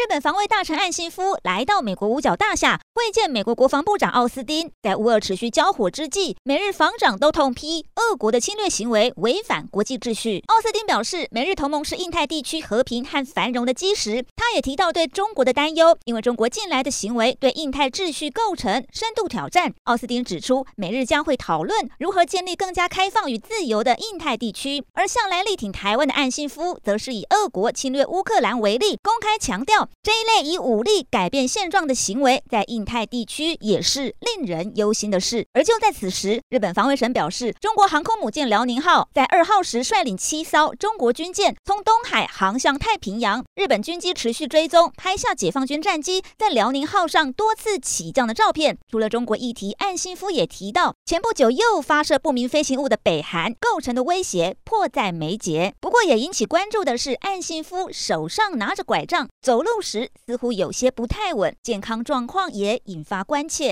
日本防卫大臣岸信夫来到美国五角大厦会见美国国防部长奥斯汀，在乌俄持续交火之际，美日防长都痛批俄国的侵略行为违反国际秩序。奥斯汀表示，美日同盟是印太地区和平和繁荣的基石。他也提到对中国的担忧，因为中国近来的行为对印太秩序构成深度挑战。奥斯汀指出，美日将会讨论如何建立更加开放与自由的印太地区。而向来力挺台湾的岸信夫，则是以俄国侵略乌克兰为例，公开强调。这一类以武力改变现状的行为，在印太地区也是令人忧心的事。而就在此时，日本防卫省表示，中国航空母舰辽宁号在二号时率领七艘中国军舰从东海航向太平洋。日本军机持续追踪，拍下解放军战机在辽宁号上多次起降的照片。除了中国议题，岸信夫也提到，前不久又发射不明飞行物的北韩构成的威胁迫在眉睫。不过，也引起关注的是，岸信夫手上拿着拐杖走路时似乎有些不太稳，健康状况也引发关切。